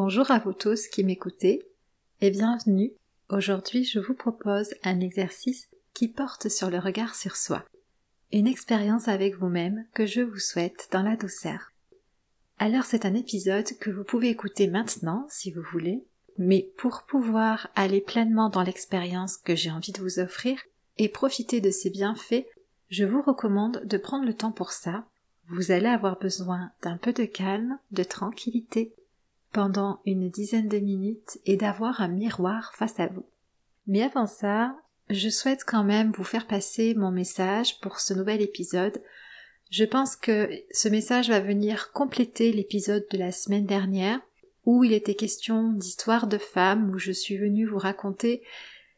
Bonjour à vous tous qui m'écoutez et bienvenue. Aujourd'hui, je vous propose un exercice qui porte sur le regard sur soi. Une expérience avec vous-même que je vous souhaite dans la douceur. Alors c'est un épisode que vous pouvez écouter maintenant si vous voulez, mais pour pouvoir aller pleinement dans l'expérience que j'ai envie de vous offrir et profiter de ses bienfaits, je vous recommande de prendre le temps pour ça. Vous allez avoir besoin d'un peu de calme, de tranquillité pendant une dizaine de minutes et d'avoir un miroir face à vous. Mais avant ça, je souhaite quand même vous faire passer mon message pour ce nouvel épisode. Je pense que ce message va venir compléter l'épisode de la semaine dernière où il était question d'histoire de femmes, où je suis venue vous raconter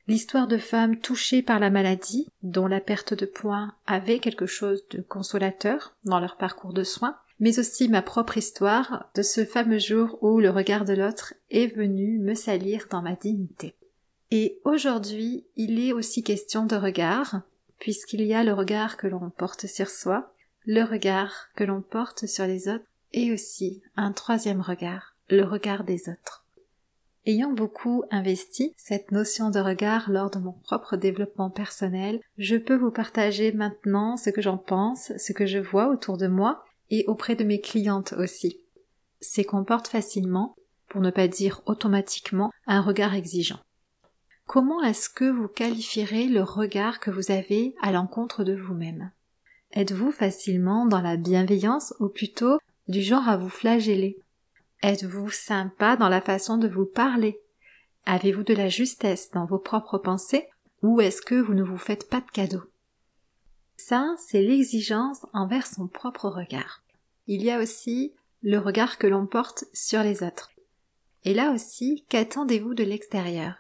l'histoire de femmes touchées par la maladie, dont la perte de poids avait quelque chose de consolateur dans leur parcours de soins, mais aussi ma propre histoire de ce fameux jour où le regard de l'autre est venu me salir dans ma dignité. Et aujourd'hui, il est aussi question de regard, puisqu'il y a le regard que l'on porte sur soi, le regard que l'on porte sur les autres, et aussi un troisième regard, le regard des autres. Ayant beaucoup investi cette notion de regard lors de mon propre développement personnel, je peux vous partager maintenant ce que j'en pense, ce que je vois autour de moi, et auprès de mes clientes aussi. C'est qu'on porte facilement, pour ne pas dire automatiquement, un regard exigeant. Comment est-ce que vous qualifierez le regard que vous avez à l'encontre de vous-même? Êtes-vous facilement dans la bienveillance ou plutôt du genre à vous flageller? Êtes-vous sympa dans la façon de vous parler? Avez-vous de la justesse dans vos propres pensées? Ou est-ce que vous ne vous faites pas de cadeaux? C'est l'exigence envers son propre regard. Il y a aussi le regard que l'on porte sur les autres. Et là aussi, qu'attendez-vous de l'extérieur?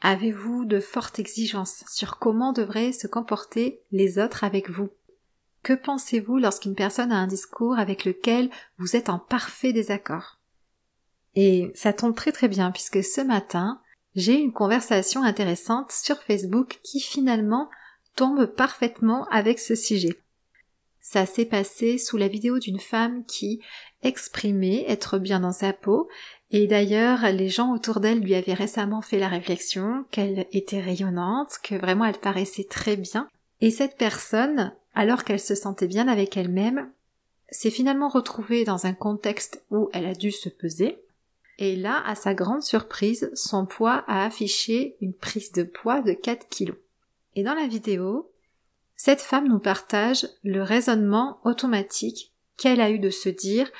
Avez-vous de fortes exigences sur comment devraient se comporter les autres avec vous? Que pensez-vous lorsqu'une personne a un discours avec lequel vous êtes en parfait désaccord? Et ça tombe très très bien puisque ce matin, j'ai une conversation intéressante sur Facebook qui finalement tombe parfaitement avec ce sujet. Ça s'est passé sous la vidéo d'une femme qui exprimait être bien dans sa peau, et d'ailleurs les gens autour d'elle lui avaient récemment fait la réflexion qu'elle était rayonnante, que vraiment elle paraissait très bien, et cette personne, alors qu'elle se sentait bien avec elle-même, s'est finalement retrouvée dans un contexte où elle a dû se peser, et là, à sa grande surprise, son poids a affiché une prise de poids de 4 kilos. Et dans la vidéo, cette femme nous partage le raisonnement automatique qu'elle a eu de se dire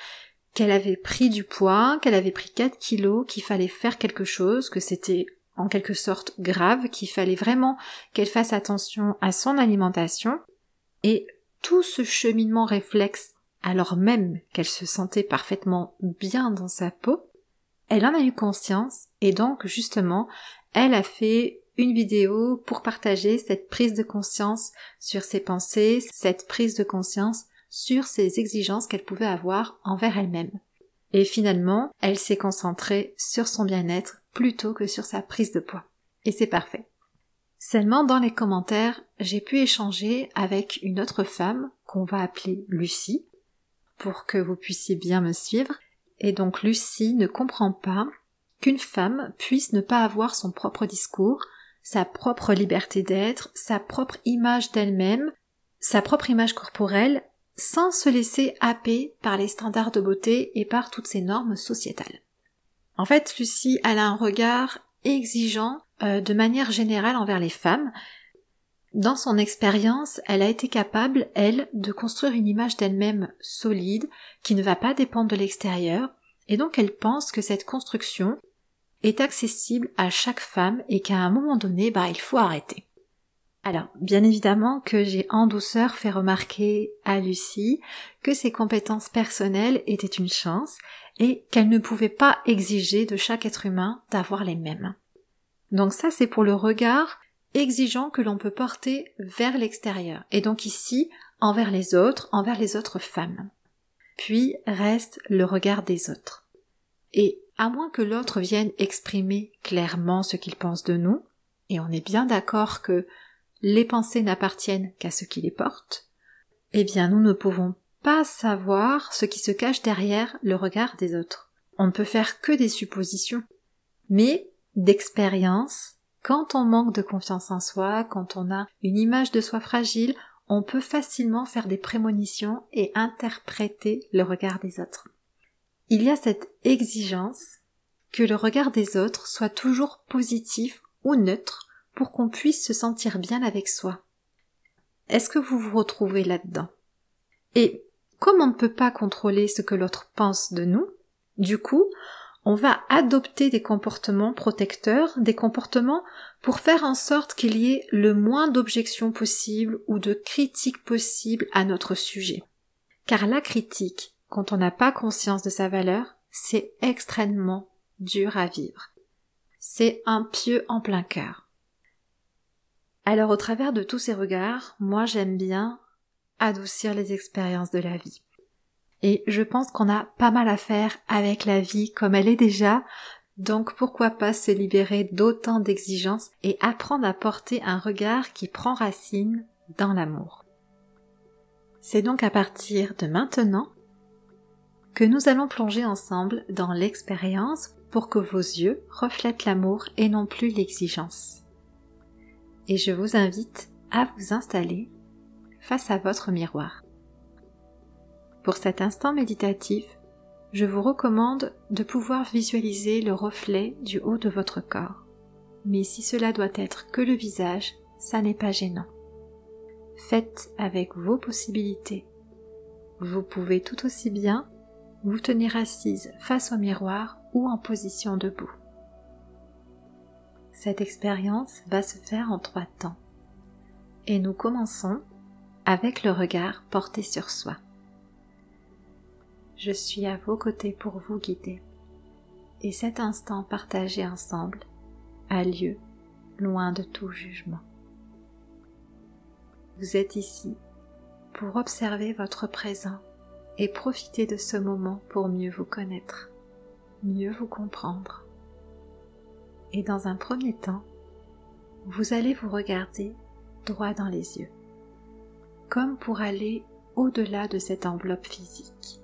qu'elle avait pris du poids, qu'elle avait pris 4 kilos, qu'il fallait faire quelque chose, que c'était en quelque sorte grave, qu'il fallait vraiment qu'elle fasse attention à son alimentation, et tout ce cheminement réflexe, alors même qu'elle se sentait parfaitement bien dans sa peau, elle en a eu conscience, et donc justement, elle a fait une vidéo pour partager cette prise de conscience sur ses pensées, cette prise de conscience sur ses exigences qu'elle pouvait avoir envers elle-même. Et finalement, elle s'est concentrée sur son bien-être plutôt que sur sa prise de poids. Et c'est parfait. Seulement dans les commentaires, j'ai pu échanger avec une autre femme qu'on va appeler Lucie, pour que vous puissiez bien me suivre. Et donc Lucie ne comprend pas qu'une femme puisse ne pas avoir son propre discours, sa propre liberté d'être, sa propre image d'elle-même, sa propre image corporelle, sans se laisser happer par les standards de beauté et par toutes ces normes sociétales. En fait, Lucie, a un regard exigeant euh, de manière générale envers les femmes. Dans son expérience, elle a été capable, elle, de construire une image d'elle-même solide, qui ne va pas dépendre de l'extérieur, et donc elle pense que cette construction, est accessible à chaque femme et qu'à un moment donné, bah, il faut arrêter. Alors, bien évidemment que j'ai en douceur fait remarquer à Lucie que ses compétences personnelles étaient une chance et qu'elle ne pouvait pas exiger de chaque être humain d'avoir les mêmes. Donc ça, c'est pour le regard exigeant que l'on peut porter vers l'extérieur, et donc ici, envers les autres, envers les autres femmes. Puis reste le regard des autres. Et à moins que l'autre vienne exprimer clairement ce qu'il pense de nous, et on est bien d'accord que les pensées n'appartiennent qu'à ceux qui les portent, eh bien nous ne pouvons pas savoir ce qui se cache derrière le regard des autres. on ne peut faire que des suppositions. Mais d'expérience, quand on manque de confiance en soi, quand on a une image de soi fragile, on peut facilement faire des prémonitions et interpréter le regard des autres. Il y a cette exigence que le regard des autres soit toujours positif ou neutre pour qu'on puisse se sentir bien avec soi. Est-ce que vous vous retrouvez là-dedans? Et comme on ne peut pas contrôler ce que l'autre pense de nous, du coup, on va adopter des comportements protecteurs, des comportements pour faire en sorte qu'il y ait le moins d'objections possibles ou de critiques possibles à notre sujet. Car la critique, quand on n'a pas conscience de sa valeur, c'est extrêmement dur à vivre. C'est un pieu en plein cœur. Alors au travers de tous ces regards, moi j'aime bien adoucir les expériences de la vie. Et je pense qu'on a pas mal à faire avec la vie comme elle est déjà, donc pourquoi pas se libérer d'autant d'exigences et apprendre à porter un regard qui prend racine dans l'amour. C'est donc à partir de maintenant que nous allons plonger ensemble dans l'expérience pour que vos yeux reflètent l'amour et non plus l'exigence et je vous invite à vous installer face à votre miroir. Pour cet instant méditatif, je vous recommande de pouvoir visualiser le reflet du haut de votre corps. Mais si cela doit être que le visage, ça n'est pas gênant. Faites avec vos possibilités. Vous pouvez tout aussi bien vous tenir assise face au miroir ou en position debout. Cette expérience va se faire en trois temps. Et nous commençons avec le regard porté sur soi. Je suis à vos côtés pour vous guider. Et cet instant partagé ensemble a lieu loin de tout jugement. Vous êtes ici pour observer votre présent et profiter de ce moment pour mieux vous connaître, mieux vous comprendre et dans un premier temps, vous allez vous regarder droit dans les yeux, comme pour aller au-delà de cette enveloppe physique.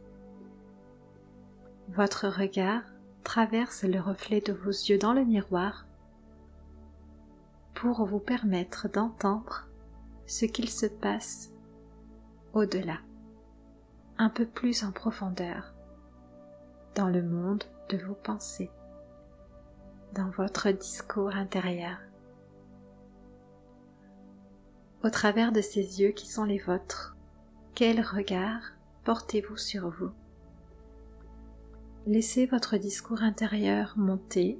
Votre regard traverse le reflet de vos yeux dans le miroir pour vous permettre d'entendre ce qu'il se passe au-delà, un peu plus en profondeur, dans le monde de vos pensées dans votre discours intérieur. Au travers de ces yeux qui sont les vôtres, quel regard portez-vous sur vous? Laissez votre discours intérieur monter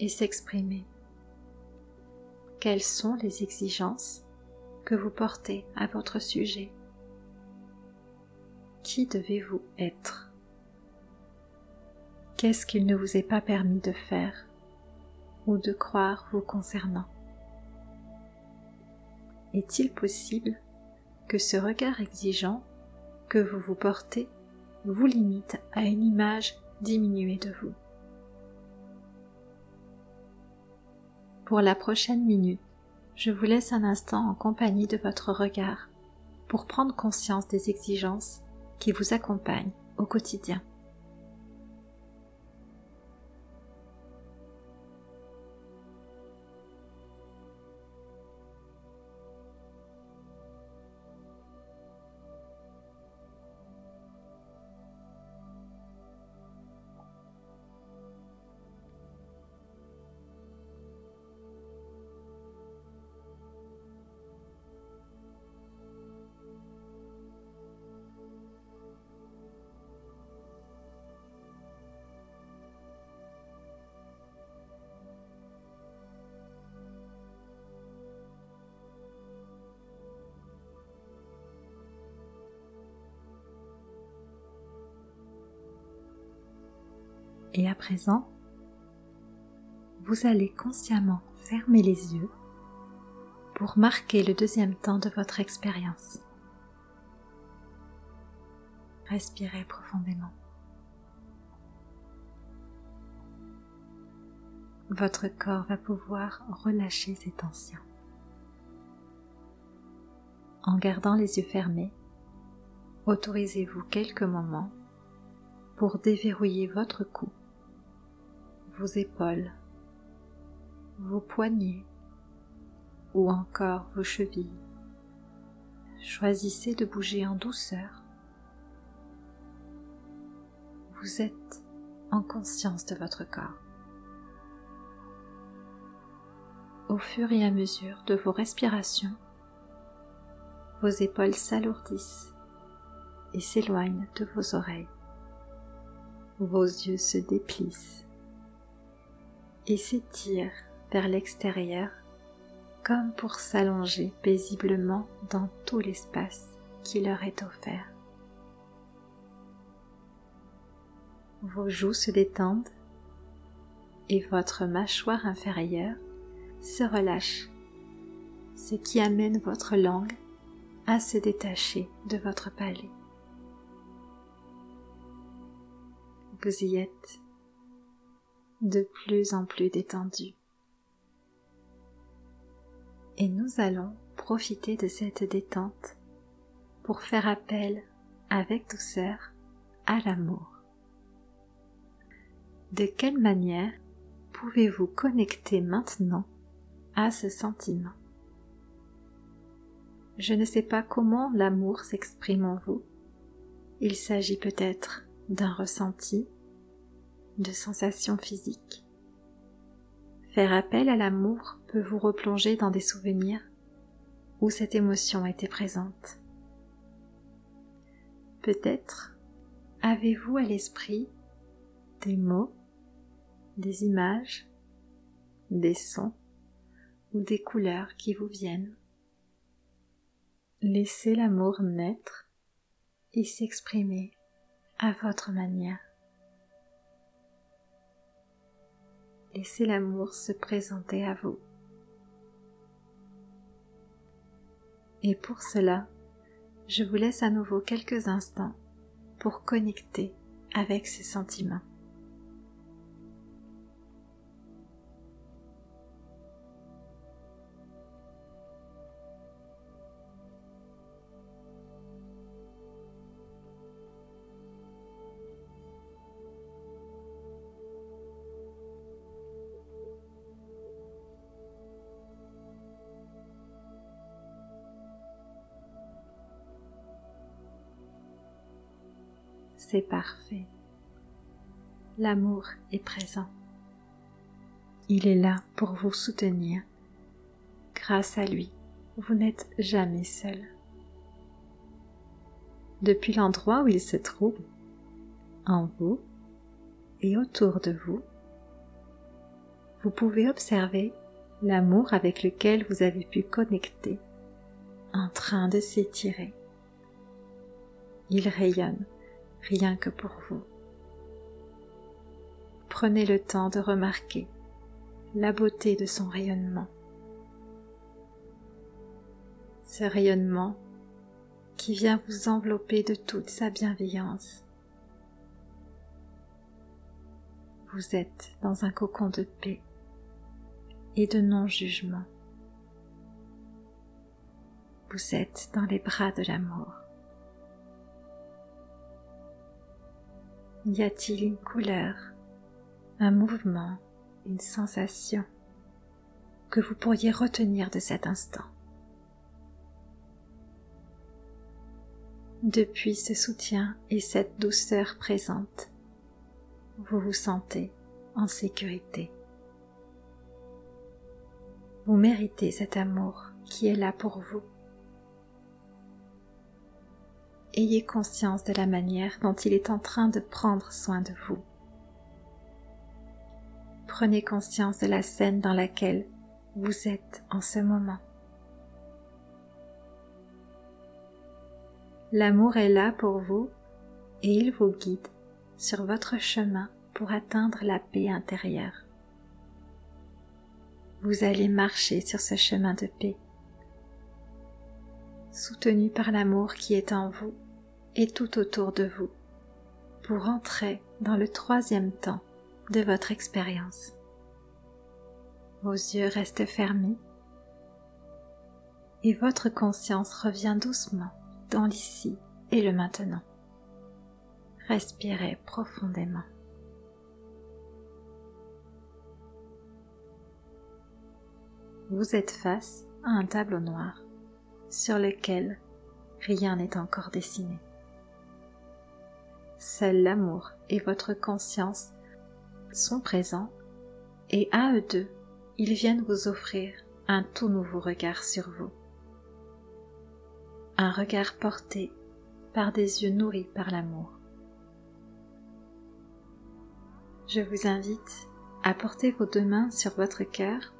et s'exprimer. Quelles sont les exigences que vous portez à votre sujet? Qui devez-vous être? Qu'est-ce qu'il ne vous est pas permis de faire ou de croire vous concernant? Est-il possible que ce regard exigeant que vous vous portez vous limite à une image diminuée de vous? Pour la prochaine minute, je vous laisse un instant en compagnie de votre regard pour prendre conscience des exigences qui vous accompagnent au quotidien. Et à présent, vous allez consciemment fermer les yeux pour marquer le deuxième temps de votre expérience. Respirez profondément. Votre corps va pouvoir relâcher ses tensions. En gardant les yeux fermés, autorisez-vous quelques moments pour déverrouiller votre cou, vos épaules, vos poignets ou encore vos chevilles. Choisissez de bouger en douceur. Vous êtes en conscience de votre corps. Au fur et à mesure de vos respirations, vos épaules s'alourdissent et s'éloignent de vos oreilles. Vos yeux se déplissent et s'étirent vers l'extérieur comme pour s'allonger paisiblement dans tout l'espace qui leur est offert. Vos joues se détendent et votre mâchoire inférieure se relâche, ce qui amène votre langue à se détacher de votre palais. Vous y êtes de plus en plus détendu et nous allons profiter de cette détente pour faire appel avec douceur à l'amour. De quelle manière pouvez-vous connecter maintenant à ce sentiment? Je ne sais pas comment l'amour s'exprime en vous. Il s'agit peut-être d'un ressenti, de sensations physiques. Faire appel à l'amour peut vous replonger dans des souvenirs où cette émotion était présente. Peut-être avez-vous à l'esprit des mots, des images, des sons ou des couleurs qui vous viennent. Laissez l'amour naître et s'exprimer à votre manière. Laissez l'amour se présenter à vous. Et pour cela, je vous laisse à nouveau quelques instants pour connecter avec ces sentiments. C'est parfait. L'amour est présent. Il est là pour vous soutenir. Grâce à lui, vous n'êtes jamais seul. Depuis l'endroit où il se trouve, en vous et autour de vous, vous pouvez observer l'amour avec lequel vous avez pu connecter en train de s'étirer. Il rayonne rien que pour vous. Prenez le temps de remarquer la beauté de son rayonnement. Ce rayonnement qui vient vous envelopper de toute sa bienveillance. Vous êtes dans un cocon de paix et de non-jugement. Vous êtes dans les bras de l'amour. Y a-t-il une couleur, un mouvement, une sensation que vous pourriez retenir de cet instant? Depuis ce soutien et cette douceur présente, vous vous sentez en sécurité. Vous méritez cet amour qui est là pour vous ayez conscience de la manière dont il est en train de prendre soin de vous. Prenez conscience de la scène dans laquelle vous êtes en ce moment. L'amour est là pour vous et il vous guide sur votre chemin pour atteindre la paix intérieure. Vous allez marcher sur ce chemin de paix, soutenu par l'amour qui est en vous et tout autour de vous pour entrer dans le troisième temps de votre expérience. Vos yeux restent fermés et votre conscience revient doucement dans l'ici et le maintenant. Respirez profondément. Vous êtes face à un tableau noir sur lequel rien n'est encore dessiné. Seul l'amour et votre conscience sont présents et à eux deux, ils viennent vous offrir un tout nouveau regard sur vous. Un regard porté par des yeux nourris par l'amour. Je vous invite à porter vos deux mains sur votre cœur.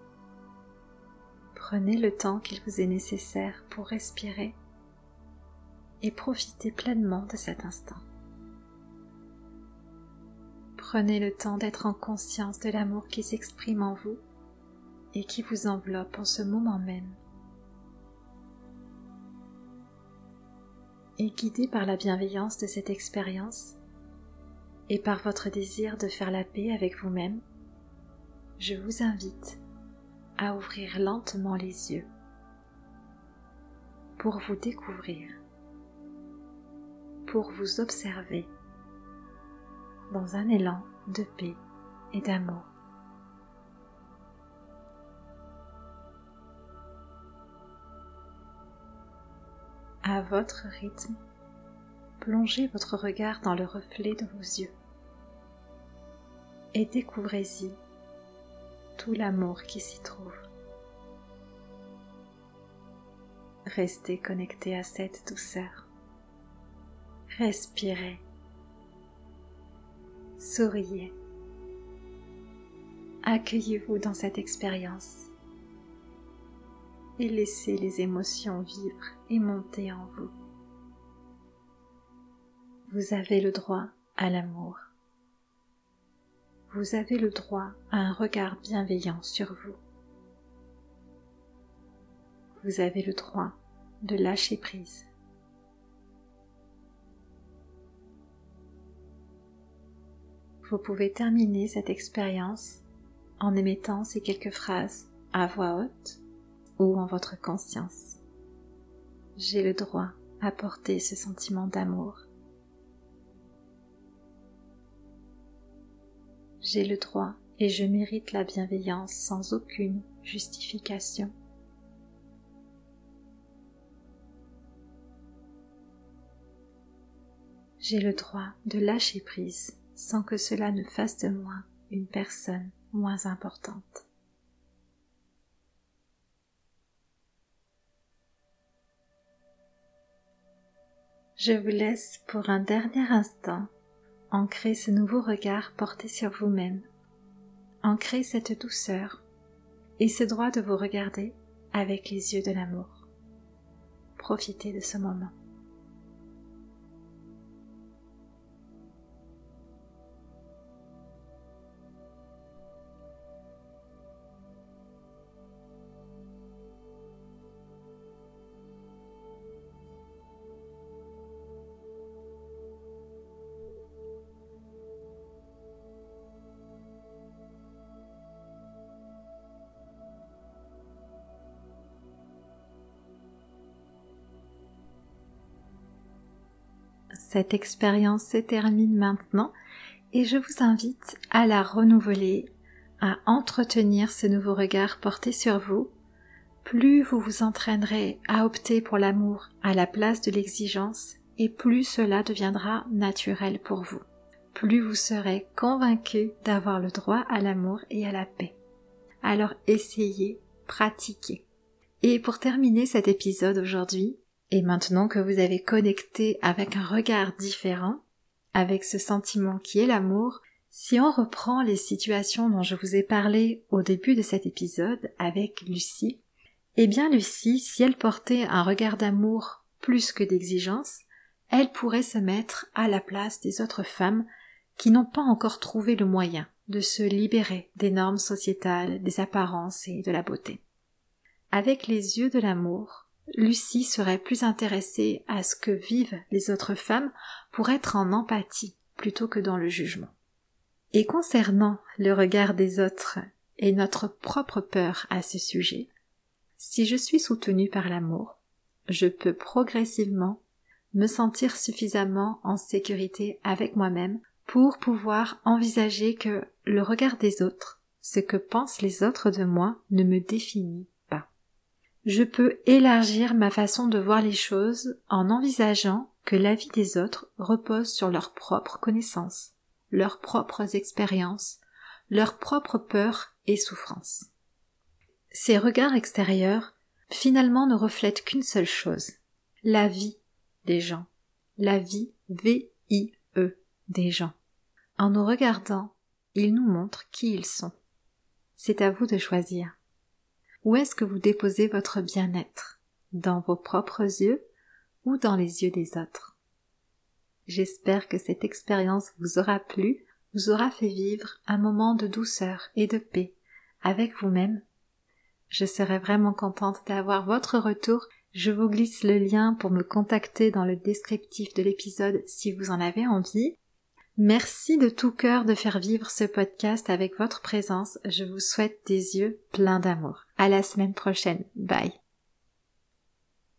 Prenez le temps qu'il vous est nécessaire pour respirer et profitez pleinement de cet instant. Prenez le temps d'être en conscience de l'amour qui s'exprime en vous et qui vous enveloppe en ce moment même. Et guidé par la bienveillance de cette expérience et par votre désir de faire la paix avec vous-même, je vous invite à ouvrir lentement les yeux pour vous découvrir, pour vous observer dans un élan de paix et d'amour. À votre rythme, plongez votre regard dans le reflet de vos yeux et découvrez-y tout l'amour qui s'y trouve. Restez connecté à cette douceur. Respirez souriez. Accueillez-vous dans cette expérience et laissez les émotions vivre et monter en vous. Vous avez le droit à l'amour. Vous avez le droit à un regard bienveillant sur vous. Vous avez le droit de lâcher prise. Vous pouvez terminer cette expérience en émettant ces quelques phrases à voix haute ou en votre conscience. J'ai le droit à porter ce sentiment d'amour. J'ai le droit et je mérite la bienveillance sans aucune justification. J'ai le droit de lâcher prise sans que cela ne fasse de moi une personne moins importante. Je vous laisse pour un dernier instant ancrer ce nouveau regard porté sur vous-même, ancrer cette douceur et ce droit de vous regarder avec les yeux de l'amour. Profitez de ce moment. Cette expérience se termine maintenant et je vous invite à la renouveler, à entretenir ce nouveau regard porté sur vous. Plus vous vous entraînerez à opter pour l'amour à la place de l'exigence et plus cela deviendra naturel pour vous. Plus vous serez convaincu d'avoir le droit à l'amour et à la paix. Alors essayez, pratiquez. Et pour terminer cet épisode aujourd'hui, et maintenant que vous avez connecté avec un regard différent, avec ce sentiment qui est l'amour, si on reprend les situations dont je vous ai parlé au début de cet épisode avec Lucie, eh bien Lucie, si elle portait un regard d'amour plus que d'exigence, elle pourrait se mettre à la place des autres femmes qui n'ont pas encore trouvé le moyen de se libérer des normes sociétales, des apparences et de la beauté. Avec les yeux de l'amour, Lucie serait plus intéressée à ce que vivent les autres femmes pour être en empathie plutôt que dans le jugement. Et concernant le regard des autres et notre propre peur à ce sujet, si je suis soutenue par l'amour, je peux progressivement me sentir suffisamment en sécurité avec moi-même pour pouvoir envisager que le regard des autres, ce que pensent les autres de moi, ne me définit. Je peux élargir ma façon de voir les choses en envisageant que la vie des autres repose sur leurs propres connaissances, leurs propres expériences, leurs propres peurs et souffrances. Ces regards extérieurs finalement ne reflètent qu'une seule chose, la vie des gens, la vie V-I-E des gens. En nous regardant, ils nous montrent qui ils sont. C'est à vous de choisir. Où est-ce que vous déposez votre bien-être? Dans vos propres yeux ou dans les yeux des autres? J'espère que cette expérience vous aura plu, vous aura fait vivre un moment de douceur et de paix avec vous-même. Je serais vraiment contente d'avoir votre retour je vous glisse le lien pour me contacter dans le descriptif de l'épisode si vous en avez envie. Merci de tout cœur de faire vivre ce podcast avec votre présence. Je vous souhaite des yeux pleins d'amour. À la semaine prochaine. Bye.